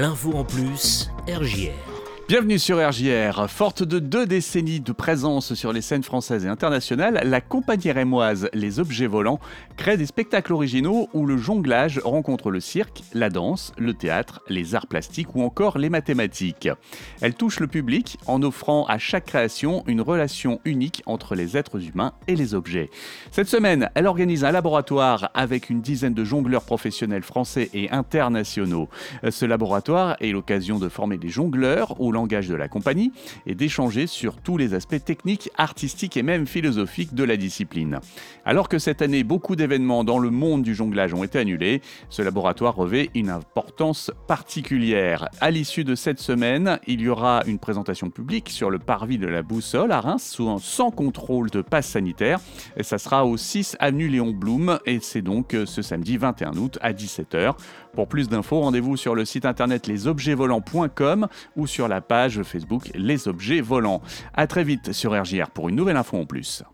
L'info en plus, RJR. Bienvenue sur RJR. Forte de deux décennies de présence sur les scènes françaises et internationales, la compagnie rémoise Les Objets Volants crée des spectacles originaux où le jonglage rencontre le cirque, la danse, le théâtre, les arts plastiques ou encore les mathématiques. Elle touche le public en offrant à chaque création une relation unique entre les êtres humains et les objets. Cette semaine, elle organise un laboratoire avec une dizaine de jongleurs professionnels français et internationaux. Ce laboratoire est l'occasion de former des jongleurs langage de la compagnie et d'échanger sur tous les aspects techniques, artistiques et même philosophiques de la discipline. Alors que cette année, beaucoup d'événements dans le monde du jonglage ont été annulés, ce laboratoire revêt une importance particulière. À l'issue de cette semaine, il y aura une présentation publique sur le parvis de la Boussole à Reims, sans contrôle de passe sanitaire. Et ça sera au 6 avenue Léon Blum et c'est donc ce samedi 21 août à 17h. Pour plus d'infos, rendez-vous sur le site internet lesobjetsvolants.com ou sur la page Facebook Les Objets Volants. A très vite sur RJR pour une nouvelle info en plus.